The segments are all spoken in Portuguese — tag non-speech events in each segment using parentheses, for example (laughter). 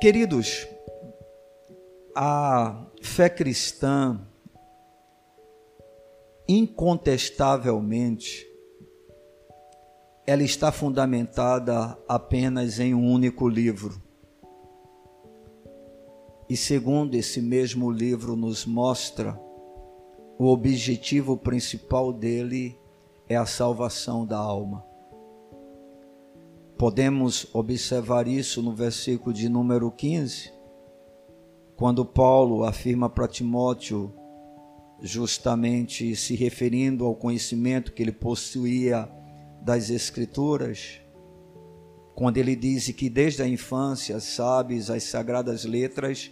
Queridos, a fé cristã, incontestavelmente, ela está fundamentada apenas em um único livro. E segundo esse mesmo livro nos mostra, o objetivo principal dele é a salvação da alma. Podemos observar isso no versículo de número 15, quando Paulo afirma para Timóteo, justamente se referindo ao conhecimento que ele possuía das Escrituras, quando ele diz que desde a infância sabes as sagradas letras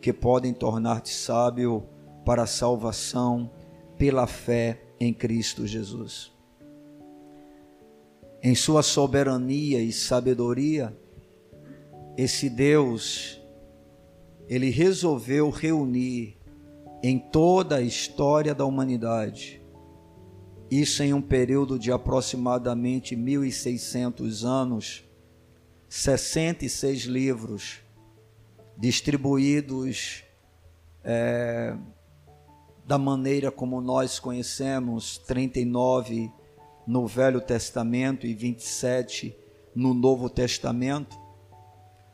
que podem tornar-te sábio para a salvação pela fé em Cristo Jesus em sua soberania e sabedoria, esse Deus, ele resolveu reunir em toda a história da humanidade, isso em um período de aproximadamente 1600 anos, 66 livros distribuídos é, da maneira como nós conhecemos, 39 no Velho Testamento e 27 no Novo Testamento.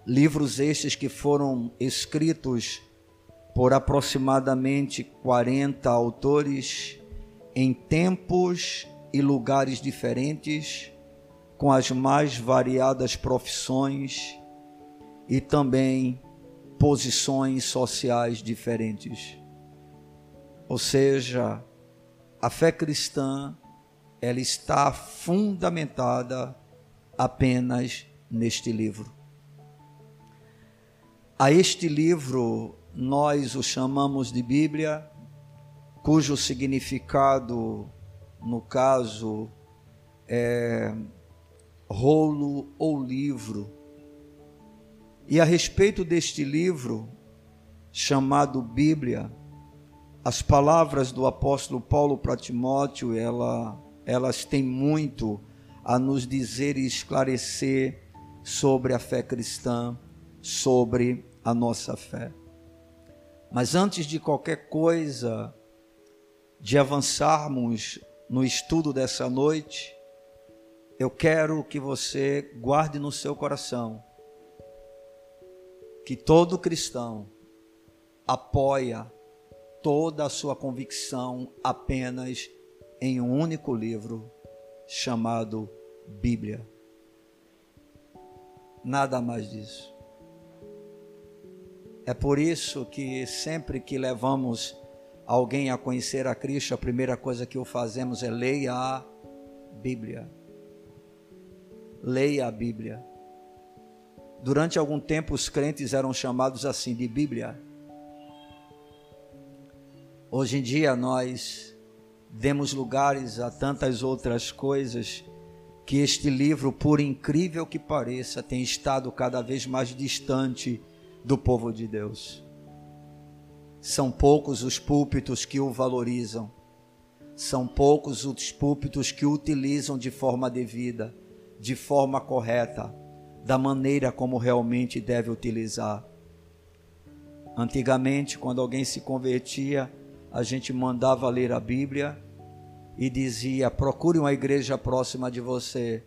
Livros estes que foram escritos por aproximadamente 40 autores em tempos e lugares diferentes, com as mais variadas profissões e também posições sociais diferentes. Ou seja, a fé cristã ela está fundamentada apenas neste livro. A este livro nós o chamamos de Bíblia, cujo significado, no caso, é rolo ou livro. E a respeito deste livro, chamado Bíblia, as palavras do apóstolo Paulo para Timóteo, ela elas têm muito a nos dizer e esclarecer sobre a fé cristã, sobre a nossa fé. Mas antes de qualquer coisa, de avançarmos no estudo dessa noite, eu quero que você guarde no seu coração que todo cristão apoia toda a sua convicção apenas em um único livro chamado Bíblia. Nada mais disso. É por isso que sempre que levamos alguém a conhecer a Cristo, a primeira coisa que o fazemos é leia a Bíblia. Leia a Bíblia. Durante algum tempo os crentes eram chamados assim de Bíblia. Hoje em dia nós demos lugares a tantas outras coisas que este livro, por incrível que pareça, tem estado cada vez mais distante do povo de Deus. São poucos os púlpitos que o valorizam, são poucos os púlpitos que o utilizam de forma devida, de forma correta, da maneira como realmente deve utilizar. Antigamente, quando alguém se convertia, a gente mandava ler a Bíblia e dizia: procure uma igreja próxima de você.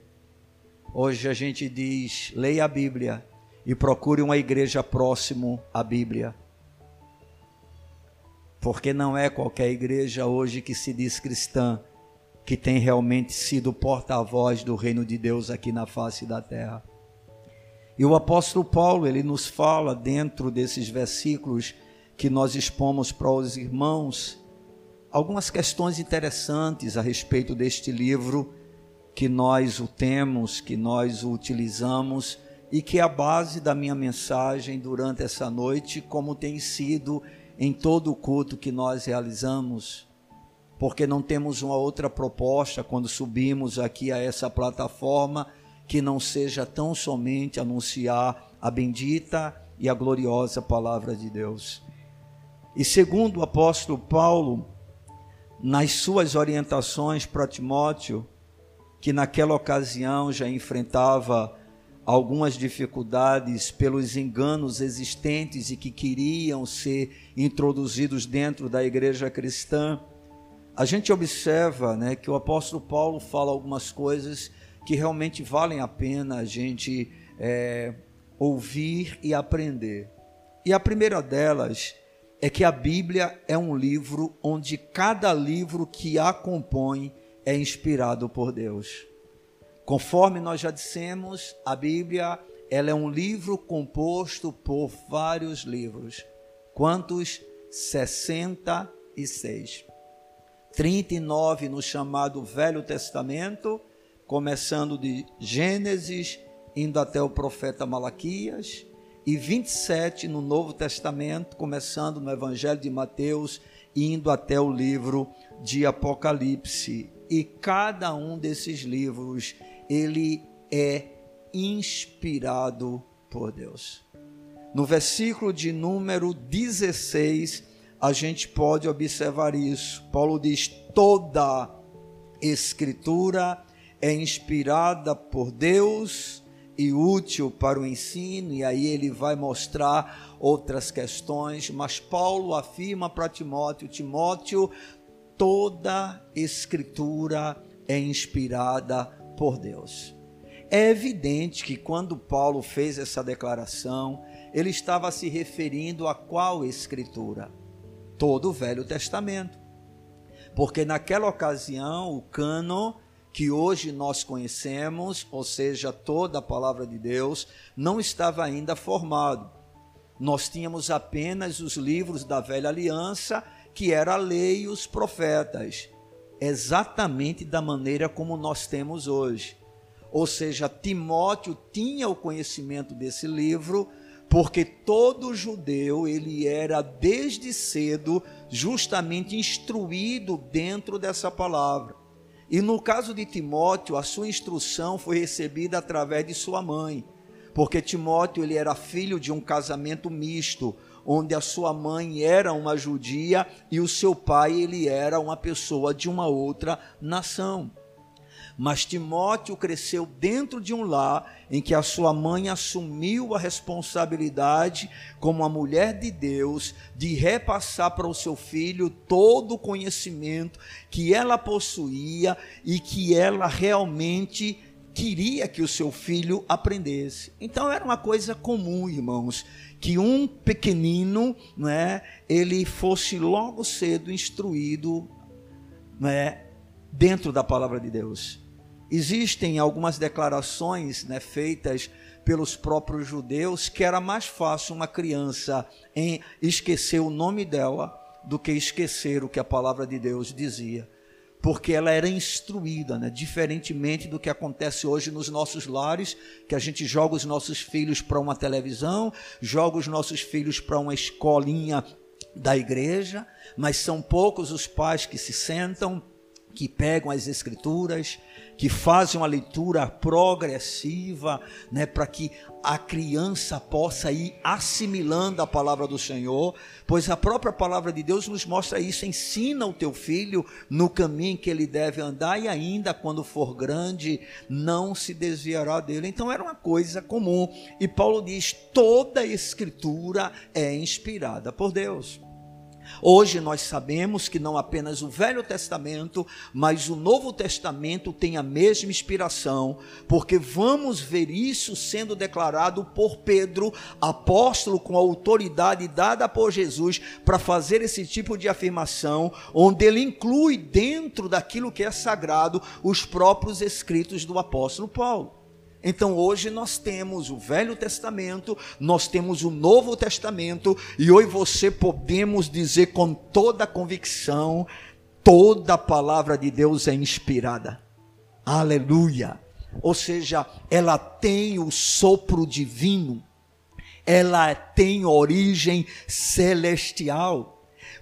Hoje a gente diz: leia a Bíblia e procure uma igreja próximo à Bíblia. Porque não é qualquer igreja hoje que se diz cristã que tem realmente sido porta-voz do reino de Deus aqui na face da terra. E o apóstolo Paulo, ele nos fala dentro desses versículos que nós expomos para os irmãos algumas questões interessantes a respeito deste livro que nós o temos, que nós o utilizamos e que é a base da minha mensagem durante essa noite, como tem sido em todo o culto que nós realizamos, porque não temos uma outra proposta quando subimos aqui a essa plataforma que não seja tão somente anunciar a bendita e a gloriosa palavra de Deus. E segundo o apóstolo Paulo, nas suas orientações para Timóteo, que naquela ocasião já enfrentava algumas dificuldades pelos enganos existentes e que queriam ser introduzidos dentro da igreja cristã, a gente observa né, que o apóstolo Paulo fala algumas coisas que realmente valem a pena a gente é, ouvir e aprender. E a primeira delas é que a Bíblia é um livro onde cada livro que a compõe é inspirado por Deus. Conforme nós já dissemos, a Bíblia ela é um livro composto por vários livros. Quantos? 66. 39 no chamado Velho Testamento, começando de Gênesis, indo até o profeta Malaquias, e 27 no Novo Testamento, começando no Evangelho de Mateus, indo até o livro de Apocalipse. E cada um desses livros ele é inspirado por Deus. No versículo de número 16, a gente pode observar isso. Paulo diz: toda escritura é inspirada por Deus e útil para o ensino, e aí ele vai mostrar outras questões, mas Paulo afirma para Timóteo: Timóteo, toda escritura é inspirada por Deus. É evidente que quando Paulo fez essa declaração, ele estava se referindo a qual escritura? Todo o Velho Testamento. Porque naquela ocasião, o cano que hoje nós conhecemos, ou seja, toda a palavra de Deus, não estava ainda formado. Nós tínhamos apenas os livros da velha aliança, que era a lei e os profetas exatamente da maneira como nós temos hoje. Ou seja, Timóteo tinha o conhecimento desse livro, porque todo judeu ele era desde cedo justamente instruído dentro dessa palavra. E no caso de Timóteo, a sua instrução foi recebida através de sua mãe, porque Timóteo ele era filho de um casamento misto, onde a sua mãe era uma judia e o seu pai ele era uma pessoa de uma outra nação. Mas Timóteo cresceu dentro de um lar em que a sua mãe assumiu a responsabilidade, como a mulher de Deus, de repassar para o seu filho todo o conhecimento que ela possuía e que ela realmente queria que o seu filho aprendesse. Então era uma coisa comum, irmãos, que um pequenino, né, ele fosse logo cedo instruído, né, dentro da palavra de Deus. Existem algumas declarações, né, feitas pelos próprios judeus que era mais fácil uma criança em esquecer o nome dela do que esquecer o que a palavra de Deus dizia porque ela era instruída, né? diferentemente do que acontece hoje nos nossos lares, que a gente joga os nossos filhos para uma televisão, joga os nossos filhos para uma escolinha da igreja, mas são poucos os pais que se sentam, que pegam as escrituras, que fazem uma leitura progressiva, né, para que a criança possa ir assimilando a palavra do Senhor, pois a própria palavra de Deus nos mostra isso, ensina o teu filho no caminho que ele deve andar e ainda quando for grande não se desviará dele. Então era uma coisa comum. E Paulo diz: toda escritura é inspirada por Deus. Hoje nós sabemos que não apenas o Velho Testamento, mas o Novo Testamento tem a mesma inspiração, porque vamos ver isso sendo declarado por Pedro, apóstolo com a autoridade dada por Jesus para fazer esse tipo de afirmação, onde ele inclui dentro daquilo que é sagrado os próprios escritos do apóstolo Paulo. Então hoje nós temos o Velho Testamento, nós temos o Novo Testamento, e hoje você podemos dizer com toda a convicção: toda a palavra de Deus é inspirada. Aleluia! Ou seja, ela tem o sopro divino, ela tem origem celestial.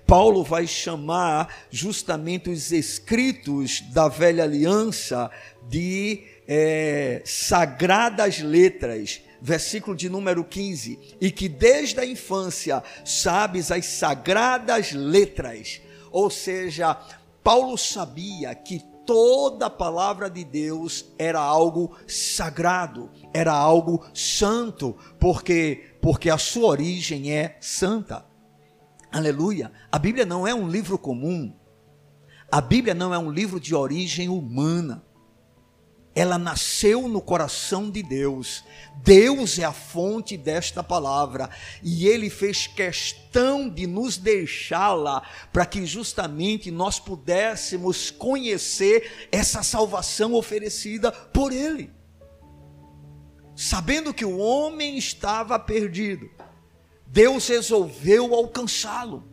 Paulo vai chamar justamente os escritos da velha aliança de é, sagradas letras, versículo de número 15, e que desde a infância sabes as sagradas letras, ou seja, Paulo sabia que toda a palavra de Deus era algo sagrado, era algo santo, porque porque a sua origem é santa. Aleluia. A Bíblia não é um livro comum. A Bíblia não é um livro de origem humana ela nasceu no coração de Deus. Deus é a fonte desta palavra e ele fez questão de nos deixá-la para que justamente nós pudéssemos conhecer essa salvação oferecida por ele. Sabendo que o homem estava perdido, Deus resolveu alcançá-lo.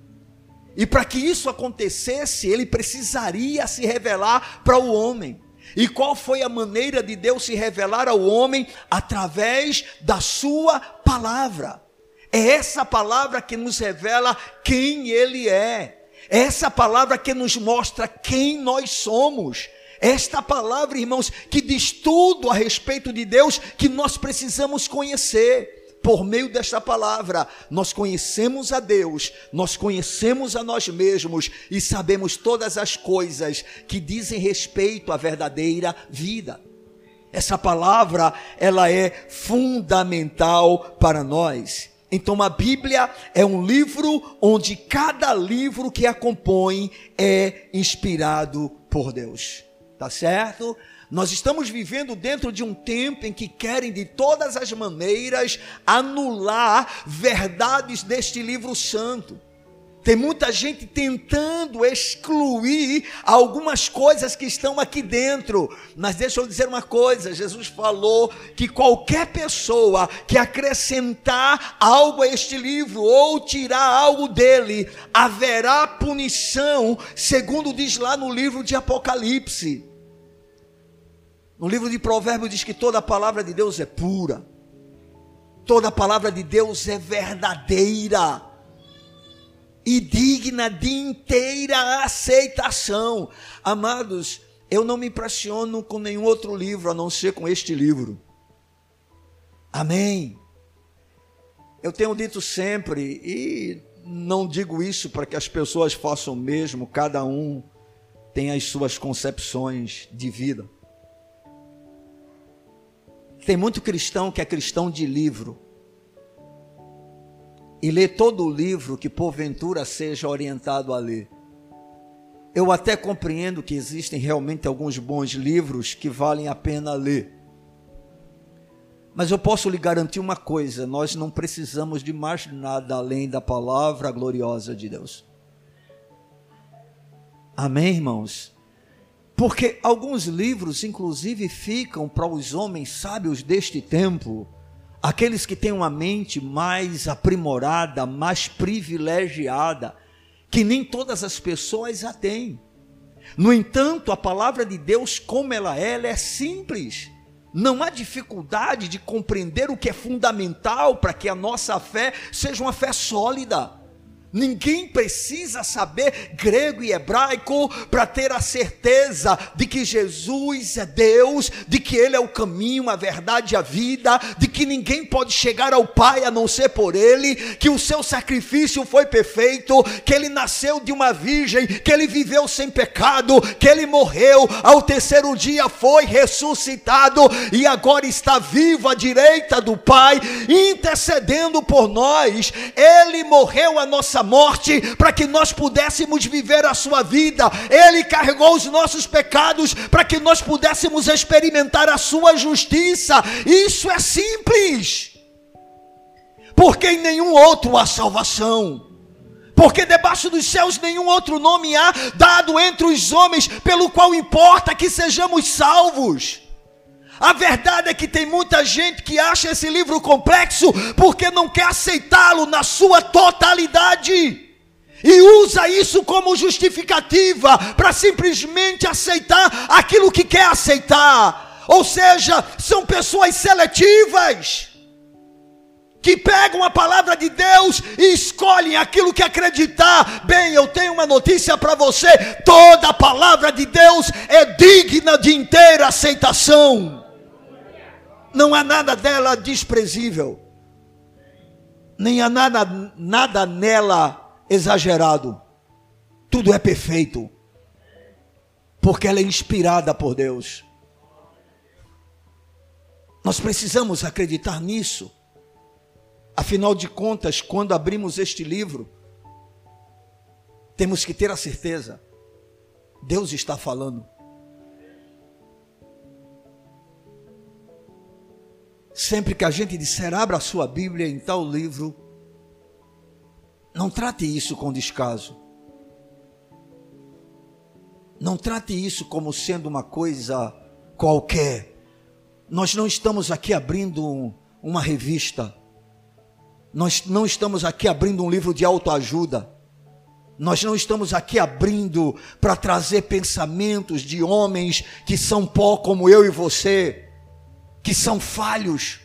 E para que isso acontecesse, ele precisaria se revelar para o homem. E qual foi a maneira de Deus se revelar ao homem? Através da sua palavra. É essa palavra que nos revela quem ele é. É essa palavra que nos mostra quem nós somos. Esta palavra, irmãos, que diz tudo a respeito de Deus que nós precisamos conhecer por meio desta palavra, nós conhecemos a Deus, nós conhecemos a nós mesmos e sabemos todas as coisas que dizem respeito à verdadeira vida. Essa palavra, ela é fundamental para nós. Então a Bíblia é um livro onde cada livro que a compõe é inspirado por Deus. Tá certo? Nós estamos vivendo dentro de um tempo em que querem de todas as maneiras anular verdades deste livro santo. Tem muita gente tentando excluir algumas coisas que estão aqui dentro. Mas deixa eu dizer uma coisa: Jesus falou que qualquer pessoa que acrescentar algo a este livro ou tirar algo dele, haverá punição, segundo diz lá no livro de Apocalipse. No livro de Provérbios diz que toda a palavra de Deus é pura, toda a palavra de Deus é verdadeira e digna de inteira aceitação. Amados, eu não me impressiono com nenhum outro livro a não ser com este livro. Amém. Eu tenho dito sempre, e não digo isso para que as pessoas façam o mesmo, cada um tem as suas concepções de vida. Tem muito cristão que é cristão de livro. E lê todo o livro que porventura seja orientado a ler. Eu até compreendo que existem realmente alguns bons livros que valem a pena ler. Mas eu posso lhe garantir uma coisa: nós não precisamos de mais nada além da palavra gloriosa de Deus. Amém, irmãos? Porque alguns livros, inclusive, ficam para os homens sábios deste tempo, aqueles que têm uma mente mais aprimorada, mais privilegiada, que nem todas as pessoas a têm. No entanto, a palavra de Deus, como ela é, ela é simples. Não há dificuldade de compreender o que é fundamental para que a nossa fé seja uma fé sólida. Ninguém precisa saber grego e hebraico para ter a certeza de que Jesus é Deus, de que Ele é o caminho, a verdade e a vida, de que ninguém pode chegar ao Pai a não ser por Ele, que o seu sacrifício foi perfeito, que Ele nasceu de uma virgem, que Ele viveu sem pecado, que Ele morreu, ao terceiro dia foi ressuscitado e agora está vivo à direita do Pai, intercedendo por nós. Ele morreu a nossa morte para que nós pudéssemos viver a sua vida. Ele carregou os nossos pecados para que nós pudéssemos experimentar a sua justiça. Isso é simples. Porque em nenhum outro há salvação. Porque debaixo dos céus nenhum outro nome há dado entre os homens pelo qual importa que sejamos salvos. A verdade é que tem muita gente que acha esse livro complexo porque não quer aceitá-lo na sua totalidade. E usa isso como justificativa para simplesmente aceitar aquilo que quer aceitar. Ou seja, são pessoas seletivas que pegam a palavra de Deus e escolhem aquilo que acreditar. Bem, eu tenho uma notícia para você: toda a palavra de Deus é digna de inteira aceitação não há nada dela desprezível, nem há nada, nada nela exagerado, tudo é perfeito. porque ela é inspirada por Deus. Nós precisamos acreditar nisso. Afinal de contas, quando abrimos este livro, temos que ter a certeza: Deus está falando. Sempre que a gente disser, abra a sua Bíblia em tal livro, não trate isso com descaso. Não trate isso como sendo uma coisa qualquer. Nós não estamos aqui abrindo um, uma revista. Nós não estamos aqui abrindo um livro de autoajuda. Nós não estamos aqui abrindo para trazer pensamentos de homens que são pó como eu e você que são falhos,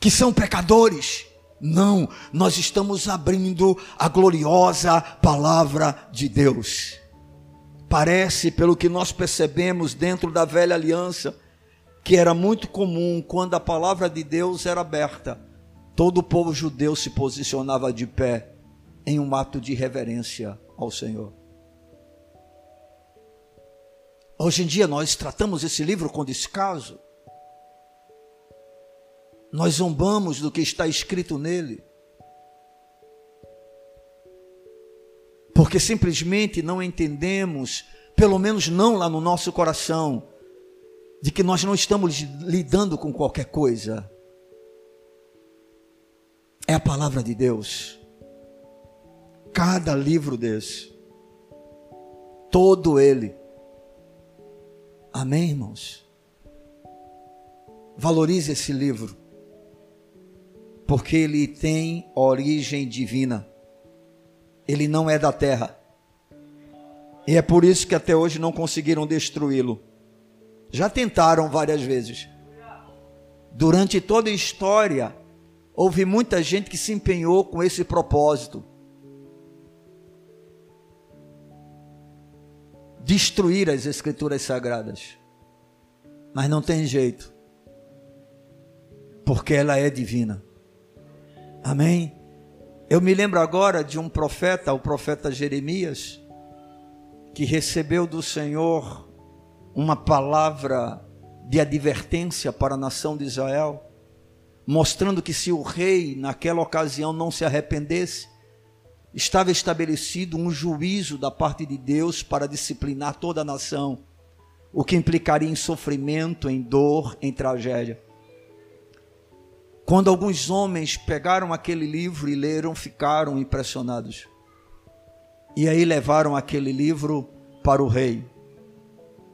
que são pecadores. Não, nós estamos abrindo a gloriosa palavra de Deus. Parece, pelo que nós percebemos dentro da velha aliança, que era muito comum quando a palavra de Deus era aberta, todo o povo judeu se posicionava de pé em um ato de reverência ao Senhor. Hoje em dia nós tratamos esse livro com descaso. Nós zombamos do que está escrito nele. Porque simplesmente não entendemos, pelo menos não lá no nosso coração, de que nós não estamos lidando com qualquer coisa. É a palavra de Deus. Cada livro desse, todo ele, Amém, irmãos? Valorize esse livro, porque ele tem origem divina, ele não é da terra, e é por isso que até hoje não conseguiram destruí-lo. Já tentaram várias vezes. Durante toda a história, houve muita gente que se empenhou com esse propósito. Destruir as escrituras sagradas. Mas não tem jeito. Porque ela é divina. Amém? Eu me lembro agora de um profeta, o profeta Jeremias, que recebeu do Senhor uma palavra de advertência para a nação de Israel, mostrando que se o rei naquela ocasião não se arrependesse, estava estabelecido um juízo da parte de Deus para disciplinar toda a nação, o que implicaria em sofrimento, em dor, em tragédia. Quando alguns homens pegaram aquele livro e leram, ficaram impressionados. E aí levaram aquele livro para o rei.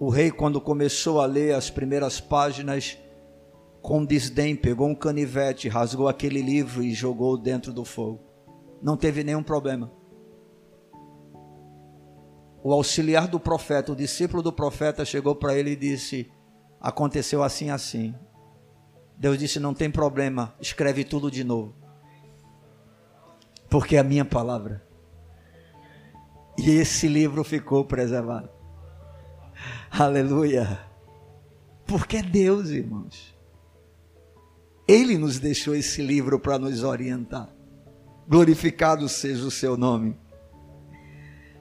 O rei, quando começou a ler as primeiras páginas, com desdém, pegou um canivete, rasgou aquele livro e jogou dentro do fogo não teve nenhum problema. O auxiliar do profeta, o discípulo do profeta, chegou para ele e disse: Aconteceu assim, assim. Deus disse: Não tem problema, escreve tudo de novo. Porque é a minha palavra. E esse livro ficou preservado. (laughs) Aleluia. Porque é Deus, irmãos. Ele nos deixou esse livro para nos orientar glorificado seja o seu nome.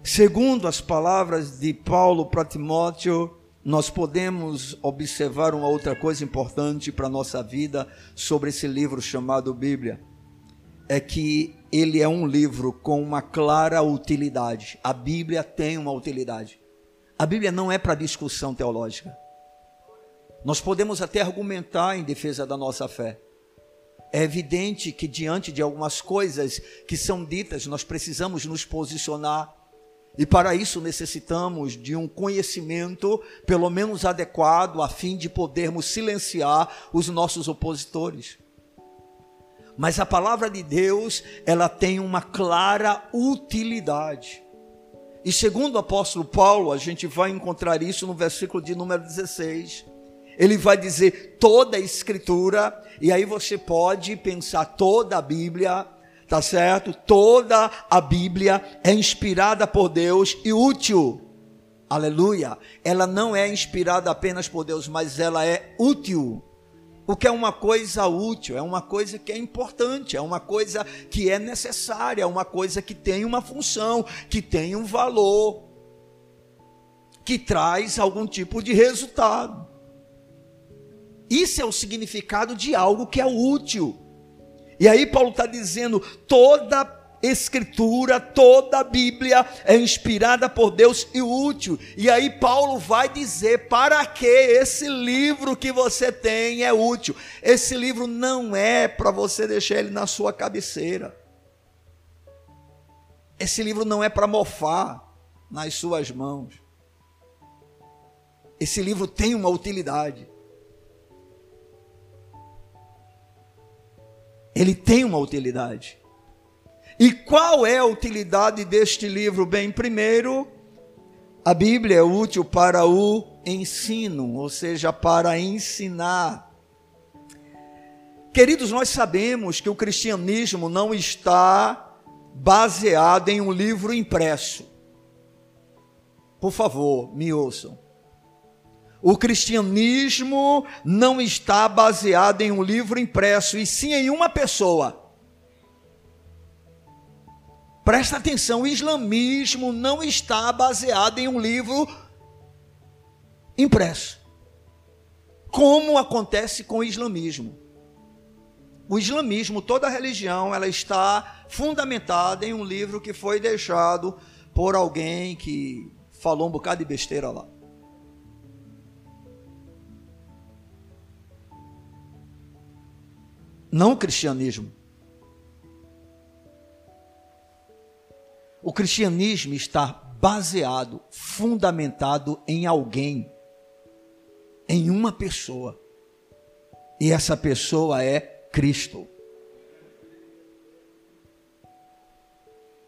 Segundo as palavras de Paulo para Timóteo, nós podemos observar uma outra coisa importante para a nossa vida sobre esse livro chamado Bíblia. É que ele é um livro com uma clara utilidade. A Bíblia tem uma utilidade. A Bíblia não é para discussão teológica. Nós podemos até argumentar em defesa da nossa fé. É evidente que diante de algumas coisas que são ditas, nós precisamos nos posicionar. E para isso necessitamos de um conhecimento, pelo menos adequado, a fim de podermos silenciar os nossos opositores. Mas a palavra de Deus, ela tem uma clara utilidade. E segundo o apóstolo Paulo, a gente vai encontrar isso no versículo de número 16 ele vai dizer toda a escritura, e aí você pode pensar toda a Bíblia, tá certo? Toda a Bíblia é inspirada por Deus e útil. Aleluia. Ela não é inspirada apenas por Deus, mas ela é útil. O que é uma coisa útil, é uma coisa que é importante, é uma coisa que é necessária, é uma coisa que tem uma função, que tem um valor. que traz algum tipo de resultado. Isso é o significado de algo que é útil. E aí Paulo está dizendo: toda Escritura, toda a Bíblia é inspirada por Deus e útil. E aí Paulo vai dizer para que esse livro que você tem é útil. Esse livro não é para você deixar ele na sua cabeceira. Esse livro não é para mofar nas suas mãos. Esse livro tem uma utilidade. Ele tem uma utilidade. E qual é a utilidade deste livro? Bem, primeiro, a Bíblia é útil para o ensino, ou seja, para ensinar. Queridos, nós sabemos que o cristianismo não está baseado em um livro impresso. Por favor, me ouçam. O cristianismo não está baseado em um livro impresso, e sim em uma pessoa. Presta atenção, o islamismo não está baseado em um livro impresso. Como acontece com o islamismo? O islamismo, toda religião, ela está fundamentada em um livro que foi deixado por alguém que falou um bocado de besteira lá. Não o cristianismo. O cristianismo está baseado, fundamentado em alguém, em uma pessoa. E essa pessoa é Cristo.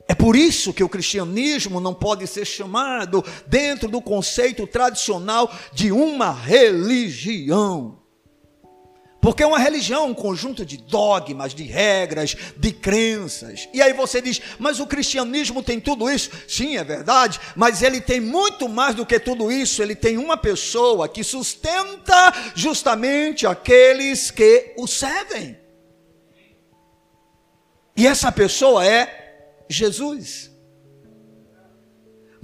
É por isso que o cristianismo não pode ser chamado, dentro do conceito tradicional, de uma religião. Porque uma religião é um conjunto de dogmas, de regras, de crenças. E aí você diz, mas o cristianismo tem tudo isso? Sim, é verdade, mas ele tem muito mais do que tudo isso. Ele tem uma pessoa que sustenta justamente aqueles que o servem. E essa pessoa é Jesus.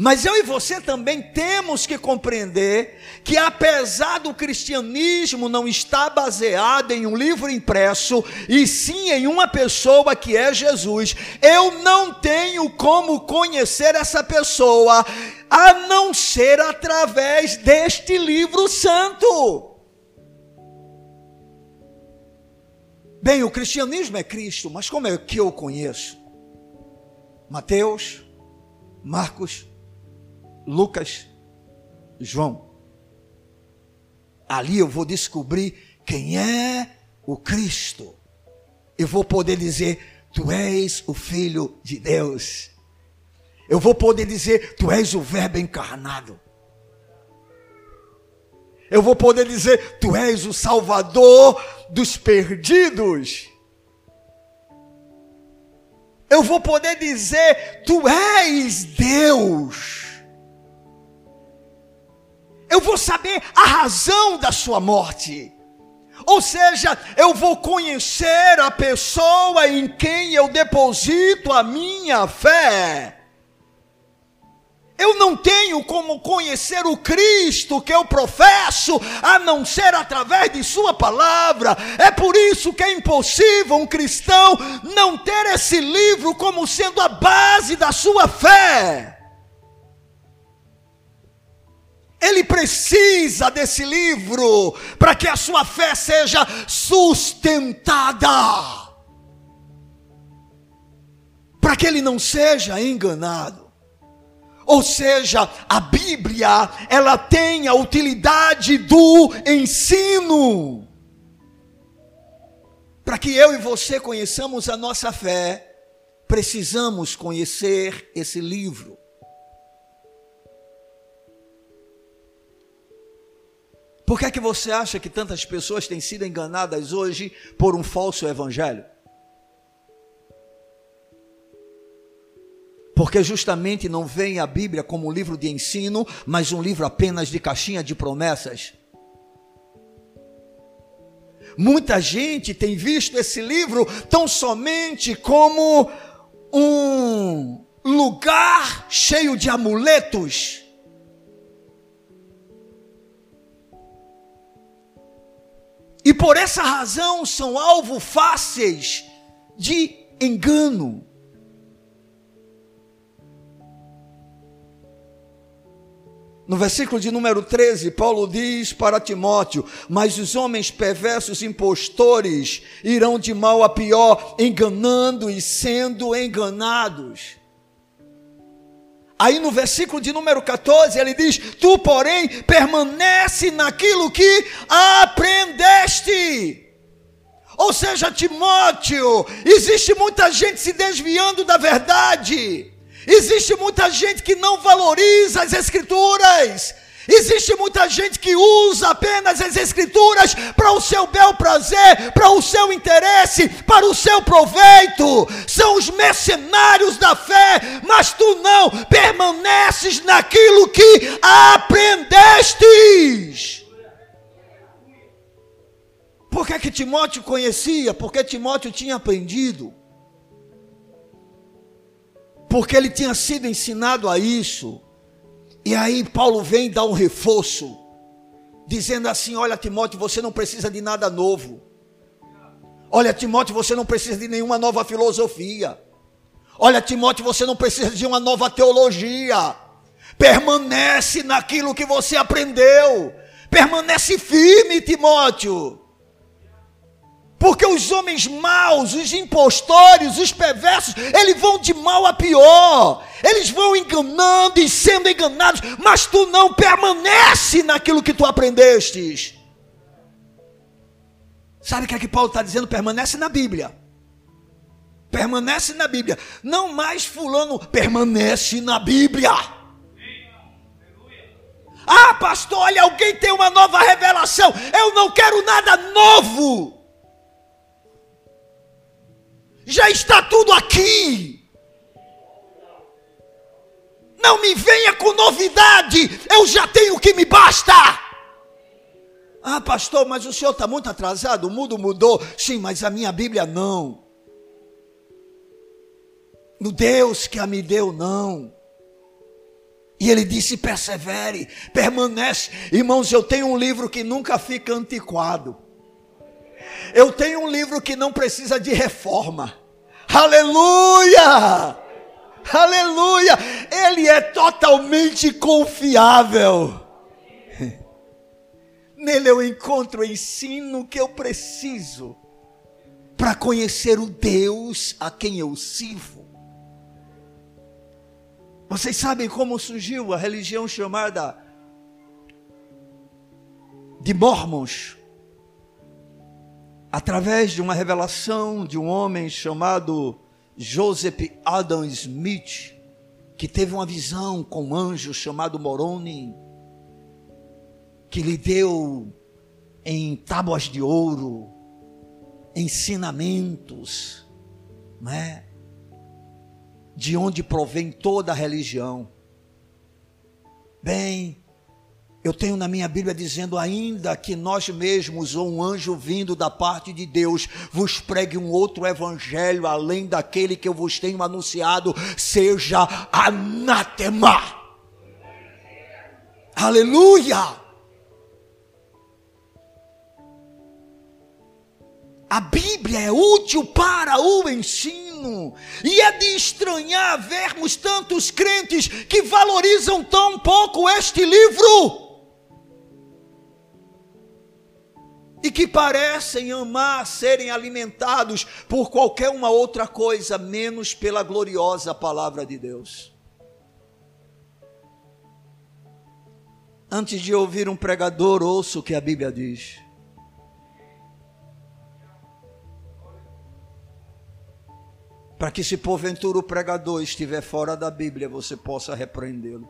Mas eu e você também temos que compreender que, apesar do cristianismo não estar baseado em um livro impresso, e sim em uma pessoa que é Jesus, eu não tenho como conhecer essa pessoa a não ser através deste livro santo. Bem, o cristianismo é Cristo, mas como é que eu conheço? Mateus, Marcos, Lucas, João. Ali eu vou descobrir quem é o Cristo. Eu vou poder dizer: Tu és o Filho de Deus. Eu vou poder dizer: Tu és o Verbo encarnado. Eu vou poder dizer: Tu és o Salvador dos perdidos. Eu vou poder dizer: Tu és Deus eu vou saber a razão da sua morte. Ou seja, eu vou conhecer a pessoa em quem eu deposito a minha fé. Eu não tenho como conhecer o Cristo que eu professo, a não ser através de Sua palavra. É por isso que é impossível um cristão não ter esse livro como sendo a base da sua fé. Ele precisa desse livro para que a sua fé seja sustentada. Para que ele não seja enganado. Ou seja, a Bíblia, ela tem a utilidade do ensino. Para que eu e você conheçamos a nossa fé, precisamos conhecer esse livro. Por que é que você acha que tantas pessoas têm sido enganadas hoje por um falso evangelho? Porque justamente não vem a Bíblia como um livro de ensino, mas um livro apenas de caixinha de promessas. Muita gente tem visto esse livro tão somente como um lugar cheio de amuletos e por essa razão são alvo fáceis de engano. No versículo de número 13, Paulo diz para Timóteo: Mas os homens perversos impostores irão de mal a pior, enganando e sendo enganados. Aí no versículo de número 14 ele diz: Tu, porém, permanece naquilo que aprendeste. Ou seja, Timóteo, existe muita gente se desviando da verdade. Existe muita gente que não valoriza as Escrituras. Existe muita gente que usa apenas as Escrituras para o seu bel prazer, para o seu interesse, para o seu proveito. São os mercenários da fé, mas tu não permaneces naquilo que aprendestes. Por que, que Timóteo conhecia? Porque Timóteo tinha aprendido porque ele tinha sido ensinado a isso. E aí Paulo vem dar um reforço, dizendo assim: Olha, Timóteo, você não precisa de nada novo. Olha, Timóteo, você não precisa de nenhuma nova filosofia. Olha, Timóteo, você não precisa de uma nova teologia. Permanece naquilo que você aprendeu. Permanece firme, Timóteo. Porque os homens maus, os impostores, os perversos, eles vão de mal a pior. Eles vão enganando e sendo enganados, mas tu não permanece naquilo que tu aprendestes. Sabe o que é que Paulo está dizendo? Permanece na Bíblia. Permanece na Bíblia. Não mais fulano, permanece na Bíblia. Ah, pastor, olha, alguém tem uma nova revelação. Eu não quero nada novo. Já está tudo aqui. Não me venha com novidade, eu já tenho o que me basta. Ah, pastor, mas o senhor está muito atrasado, o mundo mudou. Sim, mas a minha Bíblia não. No Deus que a me deu, não. E ele disse: persevere, permanece. Irmãos, eu tenho um livro que nunca fica antiquado. Eu tenho um livro que não precisa de reforma. Aleluia! Aleluia! Ele é totalmente confiável. (laughs) Nele eu encontro o ensino que eu preciso para conhecer o Deus a quem eu sirvo. Vocês sabem como surgiu a religião chamada de Mormons? Através de uma revelação de um homem chamado Joseph Adam Smith, que teve uma visão com um anjo chamado Moroni, que lhe deu em tábuas de ouro ensinamentos, né? De onde provém toda a religião. Bem, eu tenho na minha Bíblia dizendo ainda que nós mesmos, ou um anjo vindo da parte de Deus, vos pregue um outro evangelho além daquele que eu vos tenho anunciado, seja anátema. Aleluia! A Bíblia é útil para o ensino. E é de estranhar vermos tantos crentes que valorizam tão pouco este livro. Que parecem amar serem alimentados por qualquer uma outra coisa, menos pela gloriosa palavra de Deus. Antes de ouvir um pregador, ouça o que a Bíblia diz. Para que, se porventura o pregador estiver fora da Bíblia, você possa repreendê-lo.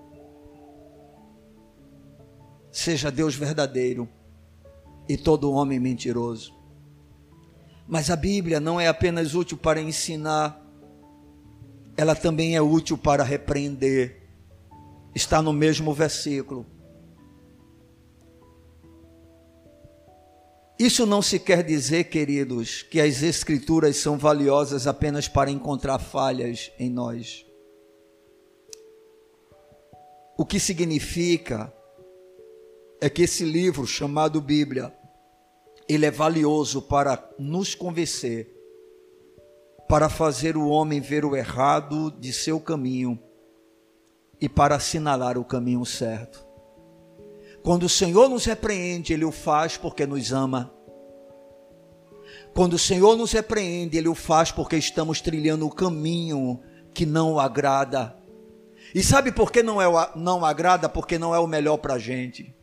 Seja Deus verdadeiro e todo homem mentiroso. Mas a Bíblia não é apenas útil para ensinar, ela também é útil para repreender. Está no mesmo versículo. Isso não se quer dizer, queridos, que as Escrituras são valiosas apenas para encontrar falhas em nós. O que significa é que esse livro chamado Bíblia ele é valioso para nos convencer, para fazer o homem ver o errado de seu caminho e para assinalar o caminho certo. Quando o Senhor nos repreende, Ele o faz porque nos ama. Quando o Senhor nos repreende, Ele o faz porque estamos trilhando o caminho que não o agrada. E sabe por que não, é, não agrada? Porque não é o melhor para a gente.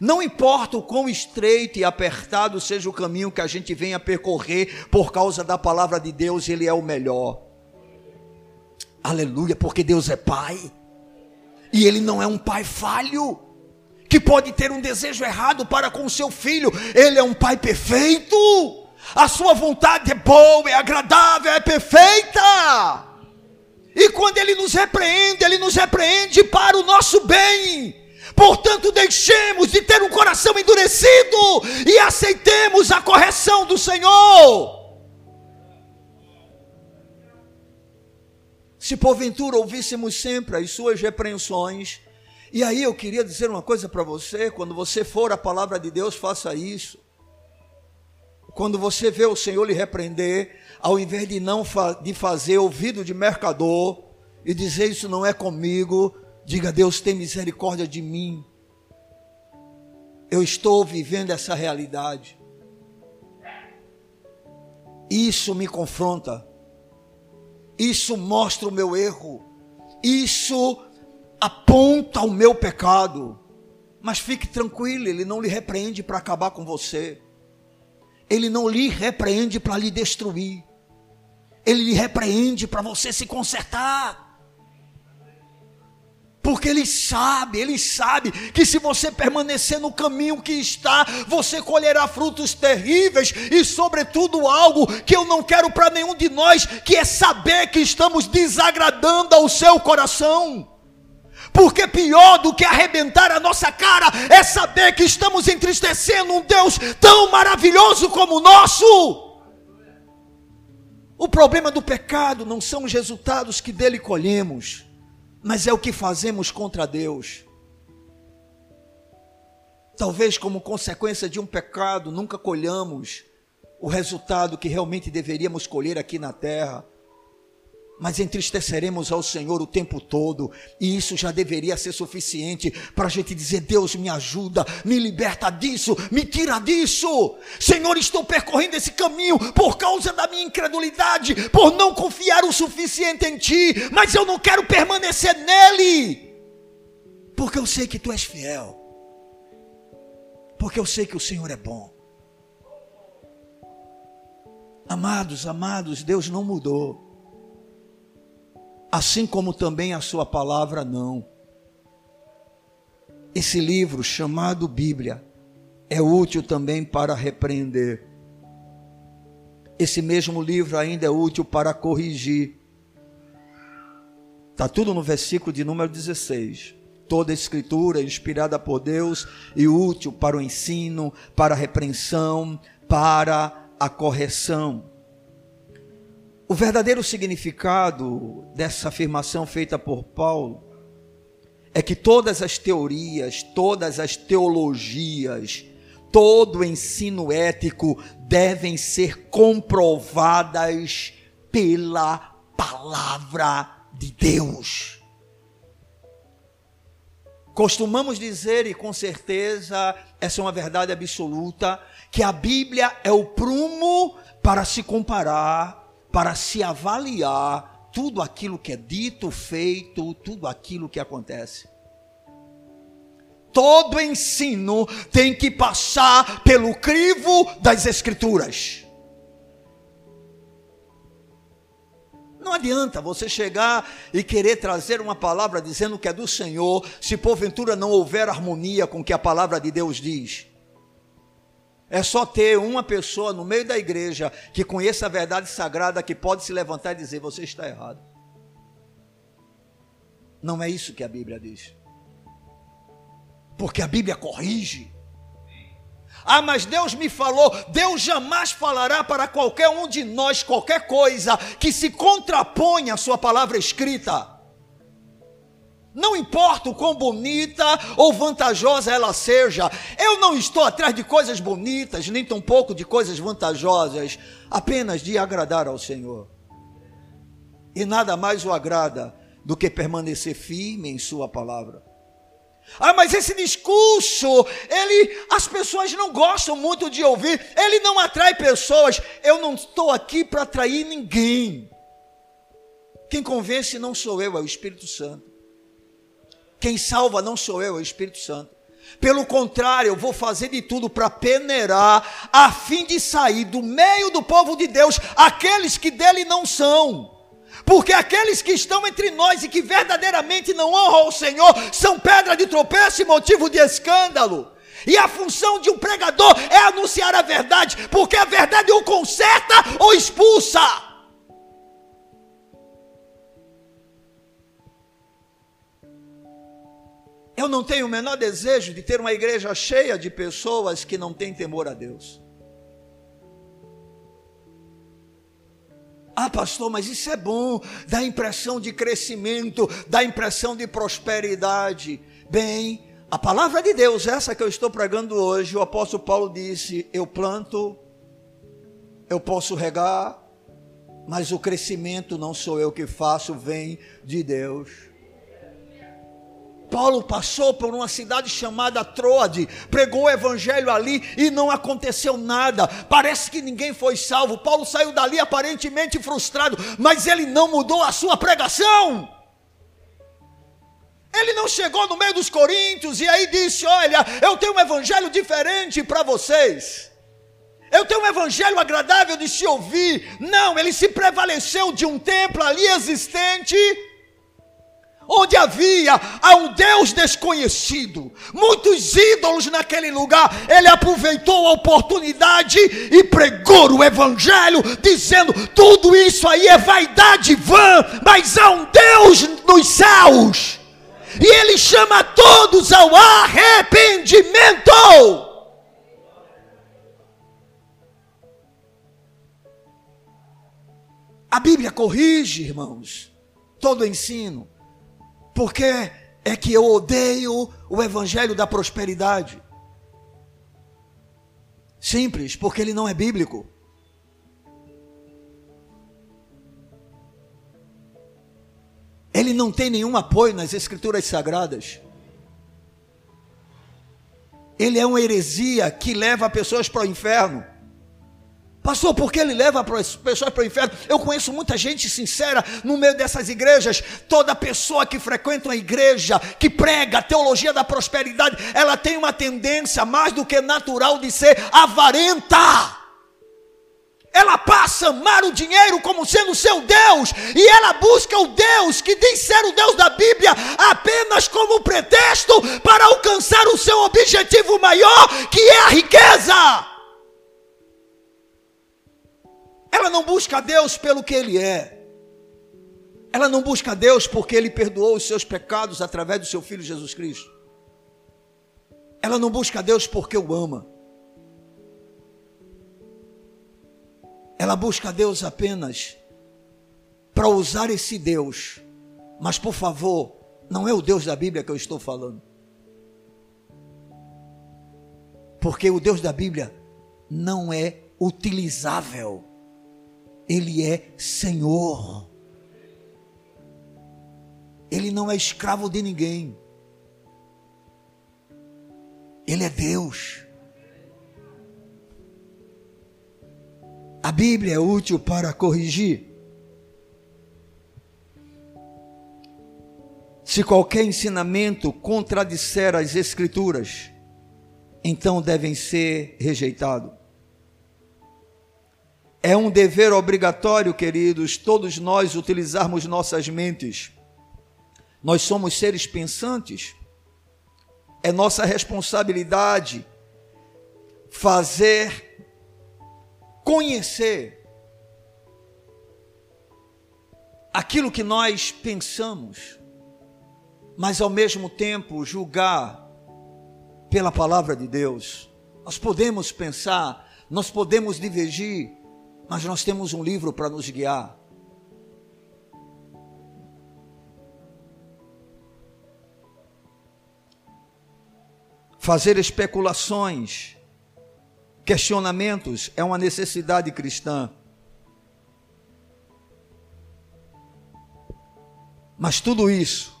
Não importa o quão estreito e apertado seja o caminho que a gente venha percorrer, por causa da palavra de Deus, Ele é o melhor. Aleluia, porque Deus é Pai. E Ele não é um Pai falho, que pode ter um desejo errado para com o seu filho. Ele é um Pai perfeito. A sua vontade é boa, é agradável, é perfeita. E quando Ele nos repreende, Ele nos repreende para o nosso bem. Portanto, deixemos de ter um coração endurecido e aceitemos a correção do Senhor. Se porventura ouvíssemos sempre as suas repreensões, e aí eu queria dizer uma coisa para você: quando você for a palavra de Deus, faça isso. Quando você vê o Senhor lhe repreender, ao invés de não fa de fazer ouvido de mercador e dizer isso não é comigo, Diga, Deus, tem misericórdia de mim. Eu estou vivendo essa realidade. Isso me confronta. Isso mostra o meu erro. Isso aponta o meu pecado. Mas fique tranquilo, ele não lhe repreende para acabar com você. Ele não lhe repreende para lhe destruir. Ele lhe repreende para você se consertar. Porque ele sabe, ele sabe que se você permanecer no caminho que está, você colherá frutos terríveis e, sobretudo, algo que eu não quero para nenhum de nós, que é saber que estamos desagradando ao seu coração. Porque pior do que arrebentar a nossa cara é saber que estamos entristecendo um Deus tão maravilhoso como o nosso. O problema do pecado não são os resultados que dele colhemos mas é o que fazemos contra Deus. Talvez como consequência de um pecado, nunca colhamos o resultado que realmente deveríamos colher aqui na terra mas entristeceremos ao Senhor o tempo todo, e isso já deveria ser suficiente para a gente dizer: Deus, me ajuda, me liberta disso, me tira disso. Senhor, estou percorrendo esse caminho por causa da minha incredulidade, por não confiar o suficiente em Ti, mas eu não quero permanecer nele, porque eu sei que Tu és fiel, porque eu sei que o Senhor é bom. Amados, amados, Deus não mudou assim como também a sua palavra não. Esse livro chamado Bíblia é útil também para repreender. Esse mesmo livro ainda é útil para corrigir. Está tudo no versículo de número 16. Toda a escritura é inspirada por Deus e útil para o ensino, para a repreensão, para a correção. O verdadeiro significado dessa afirmação feita por Paulo é que todas as teorias, todas as teologias, todo o ensino ético devem ser comprovadas pela palavra de Deus. Costumamos dizer, e com certeza essa é uma verdade absoluta, que a Bíblia é o prumo para se comparar para se avaliar tudo aquilo que é dito, feito, tudo aquilo que acontece. Todo ensino tem que passar pelo crivo das Escrituras. Não adianta você chegar e querer trazer uma palavra dizendo que é do Senhor, se porventura não houver harmonia com o que a palavra de Deus diz. É só ter uma pessoa no meio da igreja que conheça a verdade sagrada que pode se levantar e dizer: você está errado. Não é isso que a Bíblia diz. Porque a Bíblia corrige. Ah, mas Deus me falou. Deus jamais falará para qualquer um de nós qualquer coisa que se contraponha à Sua palavra escrita. Não importa o quão bonita ou vantajosa ela seja, eu não estou atrás de coisas bonitas, nem tampouco de coisas vantajosas, apenas de agradar ao Senhor. E nada mais o agrada do que permanecer firme em Sua palavra. Ah, mas esse discurso, ele, as pessoas não gostam muito de ouvir, ele não atrai pessoas. Eu não estou aqui para atrair ninguém. Quem convence não sou eu, é o Espírito Santo. Quem salva não sou eu, é o Espírito Santo. Pelo contrário, eu vou fazer de tudo para peneirar, a fim de sair do meio do povo de Deus aqueles que dele não são. Porque aqueles que estão entre nós e que verdadeiramente não honram o Senhor são pedra de tropeço e motivo de escândalo. E a função de um pregador é anunciar a verdade, porque a verdade o conserta ou expulsa. Eu não tenho o menor desejo de ter uma igreja cheia de pessoas que não têm temor a Deus. Ah, pastor, mas isso é bom, dá impressão de crescimento, dá impressão de prosperidade. Bem, a palavra de Deus, essa que eu estou pregando hoje, o apóstolo Paulo disse: Eu planto, eu posso regar, mas o crescimento não sou eu que faço, vem de Deus. Paulo passou por uma cidade chamada Troade, pregou o evangelho ali e não aconteceu nada. Parece que ninguém foi salvo. Paulo saiu dali aparentemente frustrado, mas ele não mudou a sua pregação. Ele não chegou no meio dos coríntios e aí disse: Olha, eu tenho um evangelho diferente para vocês. Eu tenho um evangelho agradável de se ouvir. Não, ele se prevaleceu de um templo ali existente onde havia a um Deus desconhecido, muitos ídolos naquele lugar, ele aproveitou a oportunidade e pregou o Evangelho, dizendo: tudo isso aí é vaidade vã, mas há um Deus nos céus, e ele chama todos ao arrependimento. A Bíblia corrige, irmãos, todo ensino por que é que eu odeio o evangelho da prosperidade? Simples, porque ele não é bíblico. Ele não tem nenhum apoio nas escrituras sagradas. Ele é uma heresia que leva pessoas para o inferno. Pastor, por que ele leva as pessoas para o inferno? Eu conheço muita gente sincera no meio dessas igrejas. Toda pessoa que frequenta uma igreja, que prega a teologia da prosperidade, ela tem uma tendência mais do que natural de ser avarenta. Ela passa a amar o dinheiro como sendo seu Deus, e ela busca o Deus que diz ser o Deus da Bíblia apenas como pretexto para alcançar o seu objetivo maior, que é a riqueza. Ela não busca Deus pelo que Ele é. Ela não busca Deus porque Ele perdoou os seus pecados através do seu Filho Jesus Cristo. Ela não busca Deus porque o ama. Ela busca Deus apenas para usar esse Deus. Mas por favor, não é o Deus da Bíblia que eu estou falando. Porque o Deus da Bíblia não é utilizável. Ele é Senhor. Ele não é escravo de ninguém. Ele é Deus. A Bíblia é útil para corrigir. Se qualquer ensinamento contradisser as Escrituras, então devem ser rejeitados. É um dever obrigatório, queridos, todos nós utilizarmos nossas mentes. Nós somos seres pensantes. É nossa responsabilidade fazer, conhecer aquilo que nós pensamos, mas ao mesmo tempo julgar pela palavra de Deus. Nós podemos pensar, nós podemos divergir, mas nós temos um livro para nos guiar. fazer especulações, questionamentos é uma necessidade cristã. Mas tudo isso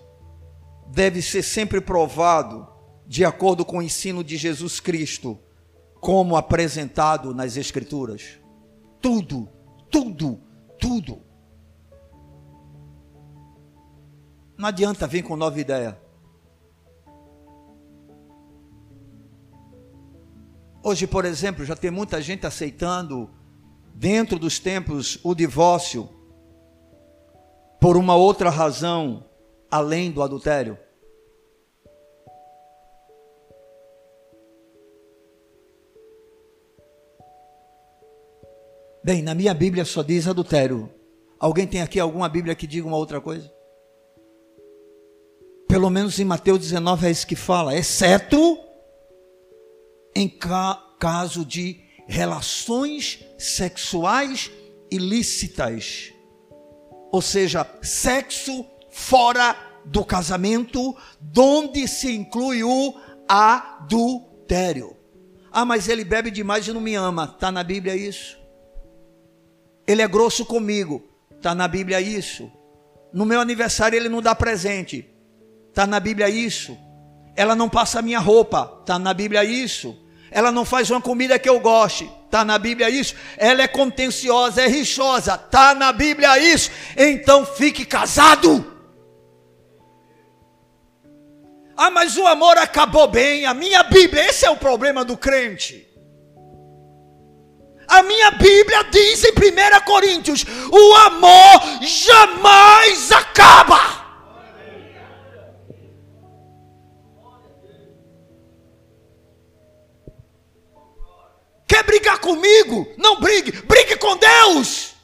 deve ser sempre provado de acordo com o ensino de Jesus Cristo, como apresentado nas Escrituras. Tudo, tudo, tudo. Não adianta vir com nova ideia. Hoje, por exemplo, já tem muita gente aceitando, dentro dos templos, o divórcio por uma outra razão além do adultério. Bem, na minha Bíblia só diz adultério. Alguém tem aqui alguma Bíblia que diga uma outra coisa? Pelo menos em Mateus 19 é isso que fala, exceto em ca caso de relações sexuais ilícitas. Ou seja, sexo fora do casamento, donde se inclui o adultério. Ah, mas ele bebe demais e não me ama. Está na Bíblia isso? Ele é grosso comigo. Está na Bíblia isso. No meu aniversário ele não dá presente. Está na Bíblia isso. Ela não passa minha roupa. Está na Bíblia isso. Ela não faz uma comida que eu goste. Está na Bíblia isso. Ela é contenciosa, é rixosa. Está na Bíblia isso. Então fique casado. Ah, mas o amor acabou bem. A minha Bíblia, esse é o problema do crente. A minha Bíblia diz em 1 Coríntios: o amor jamais acaba. Quer brigar comigo? Não brigue, brigue com Deus.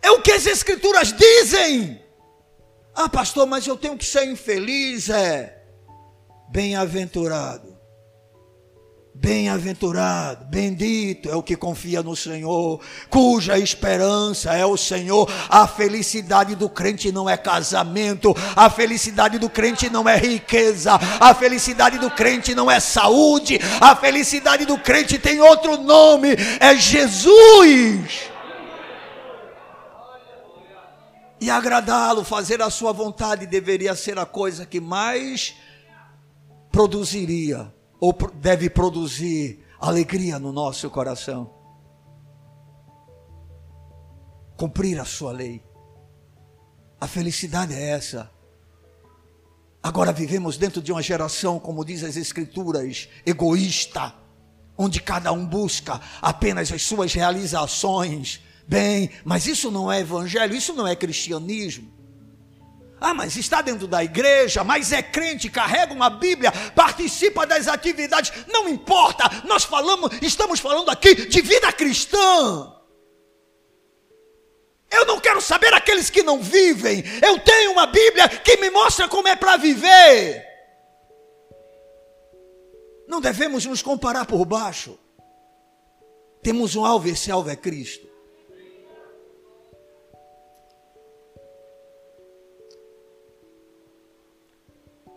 É o que as Escrituras dizem. Ah, pastor, mas eu tenho que ser infeliz. É, bem-aventurado Bem-aventurado, bendito é o que confia no Senhor, cuja esperança é o Senhor. A felicidade do crente não é casamento, a felicidade do crente não é riqueza, a felicidade do crente não é saúde, a felicidade do crente tem outro nome, é Jesus. E agradá-lo, fazer a sua vontade deveria ser a coisa que mais produziria ou deve produzir alegria no nosso coração. Cumprir a sua lei. A felicidade é essa. Agora vivemos dentro de uma geração, como diz as Escrituras, egoísta, onde cada um busca apenas as suas realizações. Bem, mas isso não é evangelho, isso não é cristianismo. Ah, mas está dentro da igreja, mas é crente, carrega uma Bíblia, participa das atividades, não importa, nós falamos, estamos falando aqui de vida cristã. Eu não quero saber aqueles que não vivem. Eu tenho uma Bíblia que me mostra como é para viver. Não devemos nos comparar por baixo. Temos um alvo, esse alvo é Cristo.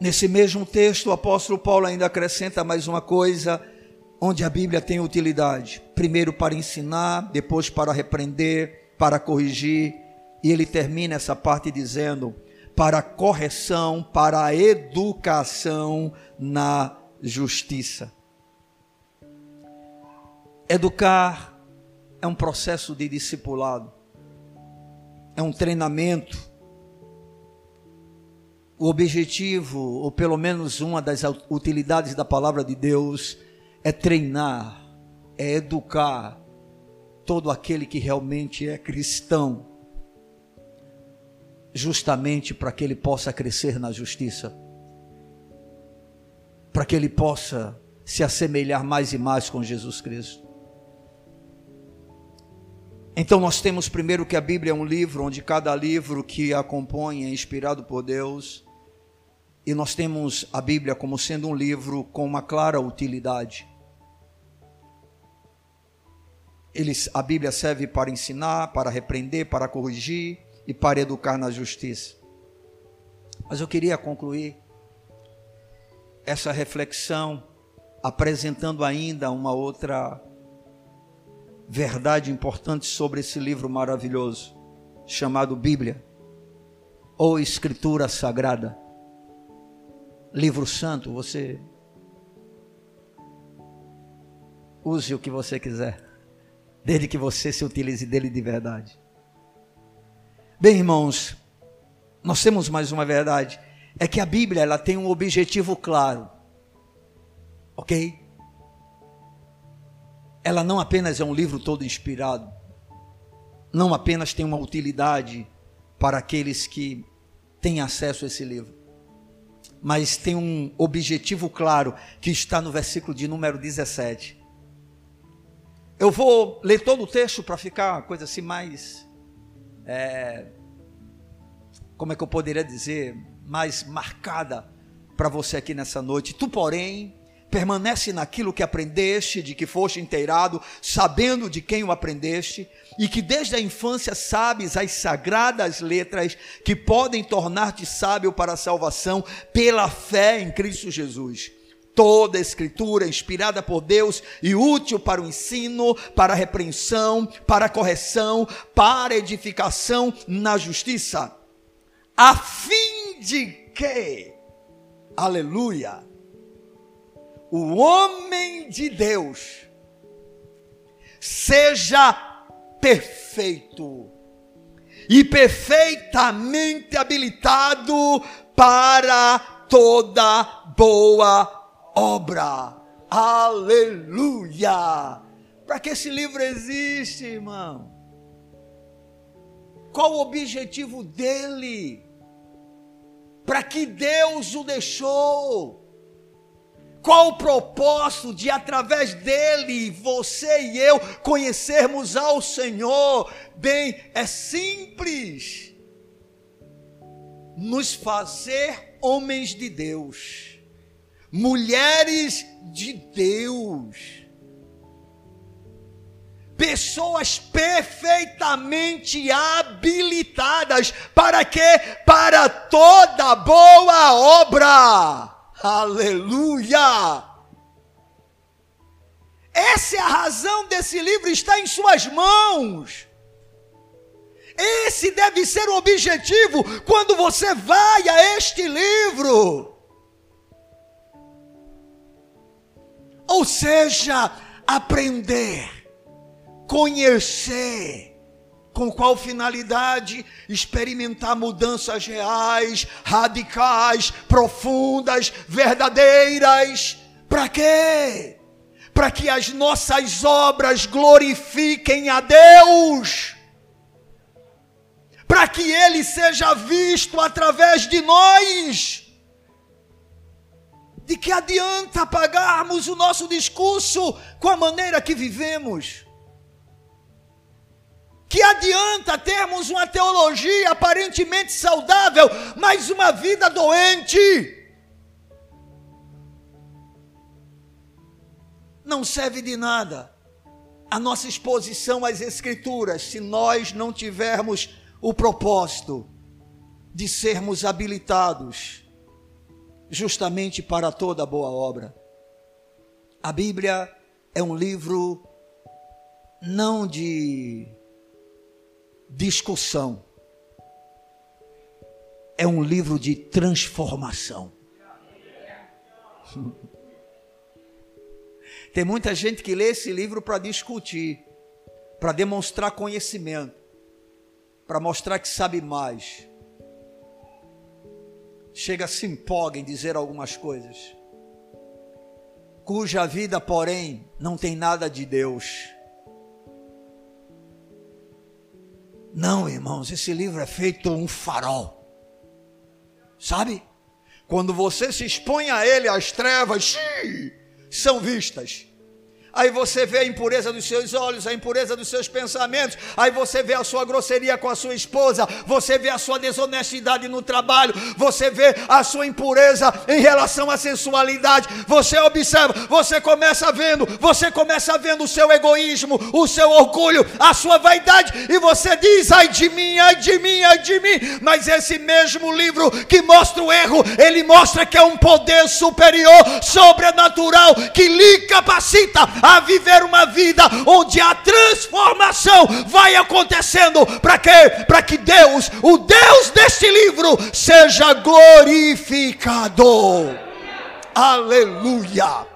Nesse mesmo texto, o apóstolo Paulo ainda acrescenta mais uma coisa, onde a Bíblia tem utilidade: primeiro para ensinar, depois para repreender, para corrigir, e ele termina essa parte dizendo: para correção, para educação na justiça. Educar é um processo de discipulado, é um treinamento o objetivo, ou pelo menos uma das utilidades da palavra de Deus, é treinar, é educar todo aquele que realmente é cristão, justamente para que ele possa crescer na justiça, para que ele possa se assemelhar mais e mais com Jesus Cristo. Então nós temos primeiro que a Bíblia é um livro onde cada livro que a compõe é inspirado por Deus e nós temos a Bíblia como sendo um livro com uma clara utilidade. Eles, a Bíblia serve para ensinar, para repreender, para corrigir e para educar na justiça. Mas eu queria concluir essa reflexão apresentando ainda uma outra verdade importante sobre esse livro maravilhoso chamado Bíblia ou Escritura Sagrada. Livro Santo, você use o que você quiser, desde que você se utilize dele de verdade. Bem, irmãos, nós temos mais uma verdade, é que a Bíblia ela tem um objetivo claro. OK? Ela não apenas é um livro todo inspirado, não apenas tem uma utilidade para aqueles que têm acesso a esse livro, mas tem um objetivo claro que está no versículo de número 17. Eu vou ler todo o texto para ficar uma coisa assim mais. É, como é que eu poderia dizer? Mais marcada para você aqui nessa noite. Tu, porém, permanece naquilo que aprendeste, de que foste inteirado, sabendo de quem o aprendeste, e que desde a infância sabes as sagradas letras que podem tornar-te sábio para a salvação pela fé em Cristo Jesus. Toda escritura inspirada por Deus e útil para o ensino, para a repreensão, para a correção, para a edificação na justiça, a fim de que, aleluia, o homem de Deus seja perfeito e perfeitamente habilitado para toda boa obra. Aleluia! Para que esse livro existe, irmão? Qual o objetivo dele? Para que Deus o deixou? Qual o propósito de, através dele, você e eu conhecermos ao Senhor? Bem, é simples. Nos fazer homens de Deus, mulheres de Deus, pessoas perfeitamente habilitadas para quê? Para toda boa obra. Aleluia! Essa é a razão desse livro estar em suas mãos. Esse deve ser o objetivo quando você vai a este livro. Ou seja, aprender, conhecer, com qual finalidade? Experimentar mudanças reais, radicais, profundas, verdadeiras. Para quê? Para que as nossas obras glorifiquem a Deus. Para que Ele seja visto através de nós. De que adianta apagarmos o nosso discurso com a maneira que vivemos? Que adianta termos uma teologia aparentemente saudável, mas uma vida doente? Não serve de nada a nossa exposição às Escrituras se nós não tivermos o propósito de sermos habilitados justamente para toda boa obra. A Bíblia é um livro não de discussão. É um livro de transformação. (laughs) Tem muita gente que lê esse livro para discutir, para demonstrar conhecimento, para mostrar que sabe mais. Chega se empolga em dizer algumas coisas, cuja vida, porém, não tem nada de Deus Não, irmãos, esse livro é feito um farol. Sabe? Quando você se expõe a ele, as trevas são vistas. Aí você vê a impureza dos seus olhos, a impureza dos seus pensamentos. Aí você vê a sua grosseria com a sua esposa. Você vê a sua desonestidade no trabalho. Você vê a sua impureza em relação à sensualidade. Você observa, você começa vendo, você começa vendo o seu egoísmo, o seu orgulho, a sua vaidade. E você diz: ai de mim, ai de mim, ai de mim. Mas esse mesmo livro que mostra o erro, ele mostra que é um poder superior, sobrenatural, que lhe capacita a viver uma vida onde a transformação vai acontecendo. Para quê? Para que Deus, o Deus deste livro, seja glorificado. Aleluia.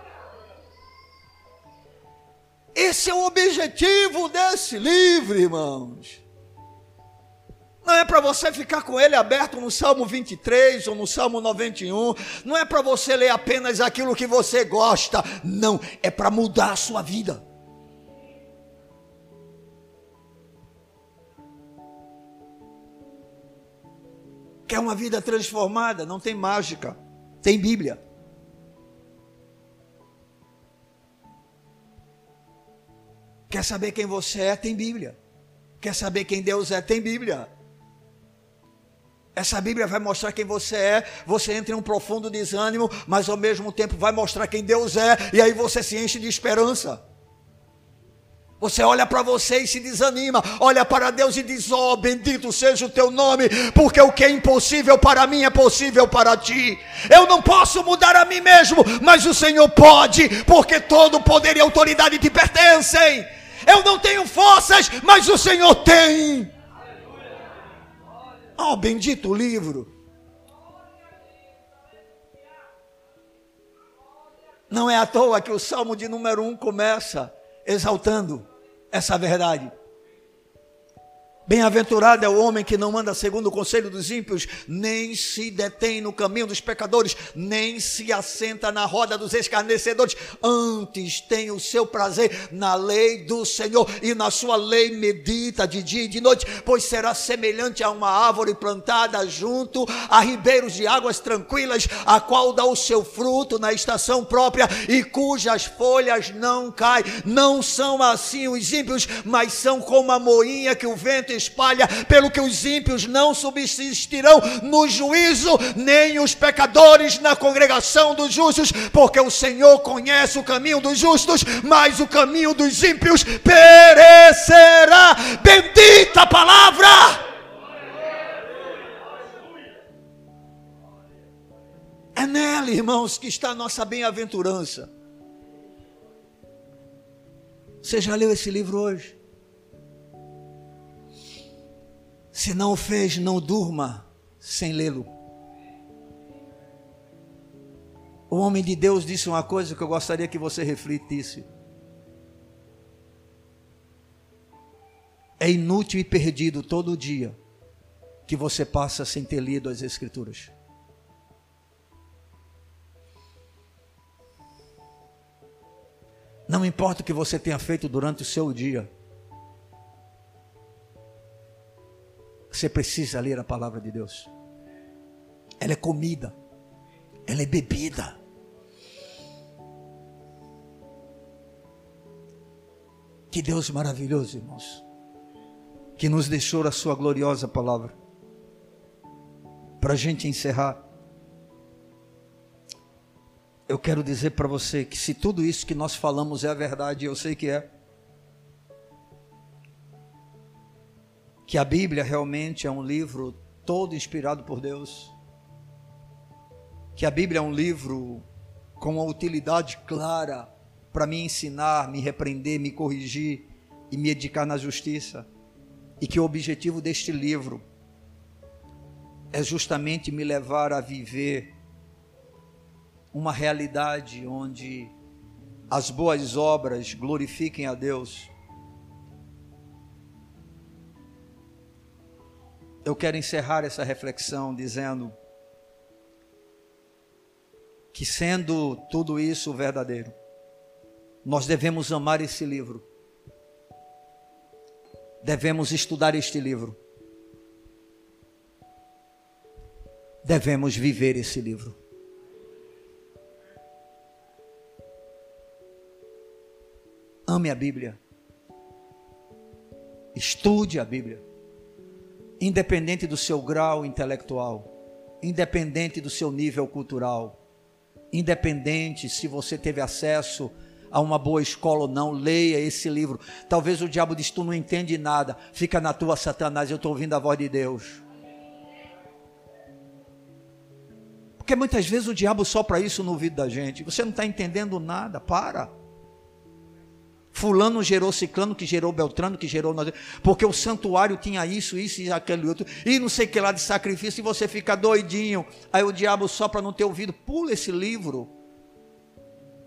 Esse é o objetivo desse livro, irmãos. Não é para você ficar com ele aberto no Salmo 23 ou no Salmo 91. Não é para você ler apenas aquilo que você gosta. Não, é para mudar a sua vida. Quer uma vida transformada? Não tem mágica, tem Bíblia. Quer saber quem você é? Tem Bíblia. Quer saber quem Deus é? Tem Bíblia. Essa Bíblia vai mostrar quem você é. Você entra em um profundo desânimo, mas ao mesmo tempo vai mostrar quem Deus é, e aí você se enche de esperança. Você olha para você e se desanima, olha para Deus e diz: Oh, bendito seja o teu nome, porque o que é impossível para mim é possível para ti. Eu não posso mudar a mim mesmo, mas o Senhor pode, porque todo poder e autoridade te pertencem. Eu não tenho forças, mas o Senhor tem. Oh, bendito livro. Não é à toa que o salmo de número 1 um começa exaltando essa verdade. Bem-aventurado é o homem que não anda segundo o conselho dos ímpios, nem se detém no caminho dos pecadores, nem se assenta na roda dos escarnecedores. Antes tem o seu prazer na lei do Senhor e na sua lei medita de dia e de noite, pois será semelhante a uma árvore plantada junto a ribeiros de águas tranquilas, a qual dá o seu fruto na estação própria e cujas folhas não caem. Não são assim os ímpios, mas são como a moinha que o vento espalha, pelo que os ímpios não subsistirão no juízo, nem os pecadores na congregação dos justos, porque o Senhor conhece o caminho dos justos, mas o caminho dos ímpios perecerá. Bendita palavra! É nela, irmãos, que está a nossa bem-aventurança. Você já leu esse livro hoje? Se não o fez, não durma sem lê-lo. O homem de Deus disse uma coisa que eu gostaria que você refletisse. É inútil e perdido todo dia que você passa sem ter lido as Escrituras. Não importa o que você tenha feito durante o seu dia, Você precisa ler a palavra de Deus. Ela é comida, ela é bebida. Que Deus maravilhoso, irmãos, que nos deixou a Sua gloriosa palavra. Para a gente encerrar, eu quero dizer para você que se tudo isso que nós falamos é a verdade, eu sei que é. Que a Bíblia realmente é um livro todo inspirado por Deus, que a Bíblia é um livro com uma utilidade clara para me ensinar, me repreender, me corrigir e me educar na justiça, e que o objetivo deste livro é justamente me levar a viver uma realidade onde as boas obras glorifiquem a Deus eu quero encerrar essa reflexão dizendo que, sendo tudo isso verdadeiro, nós devemos amar esse livro, devemos estudar este livro, devemos viver esse livro. ame a Bíblia. Estude a Bíblia. Independente do seu grau intelectual, independente do seu nível cultural, independente se você teve acesso a uma boa escola ou não, leia esse livro. Talvez o diabo diz: Tu não entende nada, fica na tua, Satanás, eu estou ouvindo a voz de Deus. Porque muitas vezes o diabo sopra isso no ouvido da gente. Você não está entendendo nada, para. Fulano gerou ciclano, que gerou Beltrano, que gerou. Porque o santuário tinha isso, isso e aquele outro. E não sei que lá de sacrifício, e você fica doidinho. Aí o diabo sopra no teu ouvido, pula esse livro.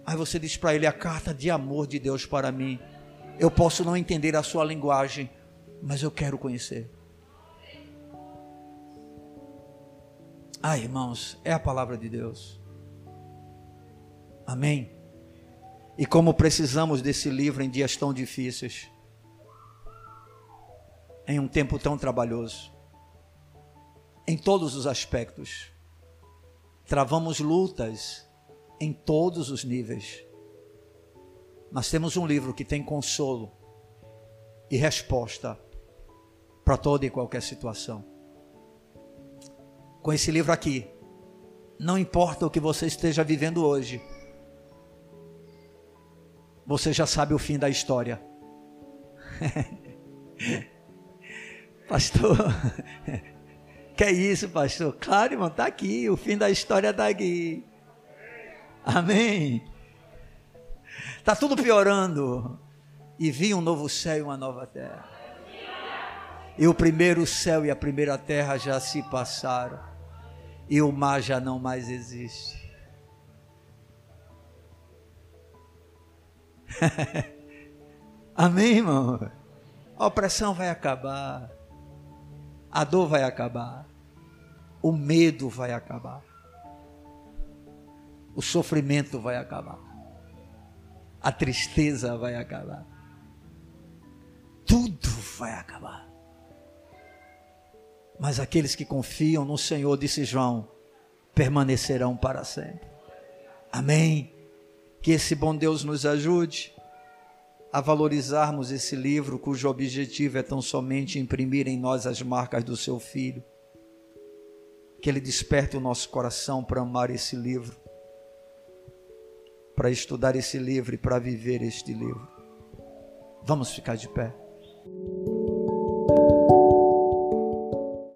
Aí você diz para ele: a carta de amor de Deus para mim. Eu posso não entender a sua linguagem, mas eu quero conhecer. Ah, irmãos, é a palavra de Deus. Amém. E como precisamos desse livro em dias tão difíceis, em um tempo tão trabalhoso, em todos os aspectos. Travamos lutas em todos os níveis. Mas temos um livro que tem consolo e resposta para toda e qualquer situação com esse livro aqui. Não importa o que você esteja vivendo hoje, você já sabe o fim da história. (laughs) pastor, (laughs) que é isso, pastor? Claro, irmão, está aqui, o fim da história está aqui. Amém. Está tudo piorando. E vi um novo céu e uma nova terra. E o primeiro céu e a primeira terra já se passaram e o mar já não mais existe. (laughs) Amém, irmão? A opressão vai acabar, a dor vai acabar, o medo vai acabar, o sofrimento vai acabar, a tristeza vai acabar, tudo vai acabar. Mas aqueles que confiam no Senhor, disse João, permanecerão para sempre. Amém. Que esse bom Deus nos ajude a valorizarmos esse livro, cujo objetivo é tão somente imprimir em nós as marcas do seu Filho. Que ele desperte o nosso coração para amar esse livro, para estudar esse livro e para viver este livro. Vamos ficar de pé.